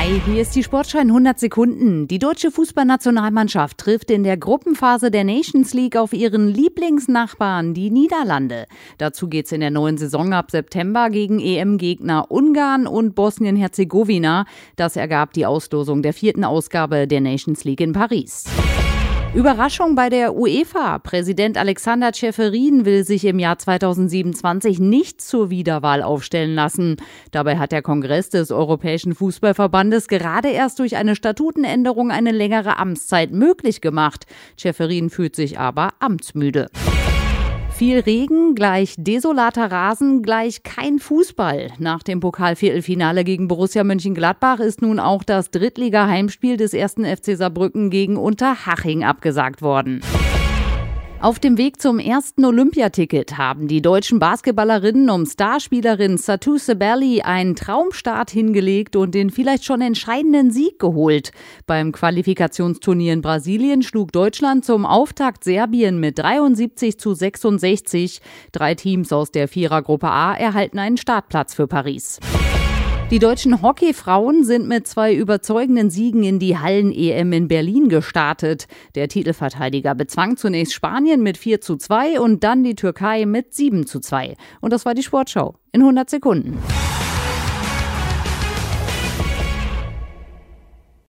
Hi, hier ist die Sportschein 100 Sekunden. Die deutsche Fußballnationalmannschaft trifft in der Gruppenphase der Nations League auf ihren Lieblingsnachbarn, die Niederlande. Dazu geht's in der neuen Saison ab September gegen EM-Gegner Ungarn und Bosnien-Herzegowina. Das ergab die Auslosung der vierten Ausgabe der Nations League in Paris. Überraschung bei der UEFA. Präsident Alexander Ceferin will sich im Jahr 2027 nicht zur Wiederwahl aufstellen lassen. Dabei hat der Kongress des Europäischen Fußballverbandes gerade erst durch eine Statutenänderung eine längere Amtszeit möglich gemacht. Ceferin fühlt sich aber amtsmüde. Viel Regen gleich desolater Rasen gleich kein Fußball. Nach dem Pokalviertelfinale gegen Borussia Mönchengladbach ist nun auch das Drittliga-Heimspiel des ersten FC Saarbrücken gegen Unterhaching abgesagt worden. Auf dem Weg zum ersten Olympiaticket haben die deutschen Basketballerinnen um Starspielerin Satu Sabelli einen Traumstart hingelegt und den vielleicht schon entscheidenden Sieg geholt. Beim Qualifikationsturnier in Brasilien schlug Deutschland zum Auftakt Serbien mit 73 zu 66. Drei Teams aus der Vierergruppe A erhalten einen Startplatz für Paris. Die deutschen Hockeyfrauen sind mit zwei überzeugenden Siegen in die Hallen-EM in Berlin gestartet. Der Titelverteidiger bezwang zunächst Spanien mit 4 zu 2 und dann die Türkei mit 7 zu 2. Und das war die Sportschau in 100 Sekunden.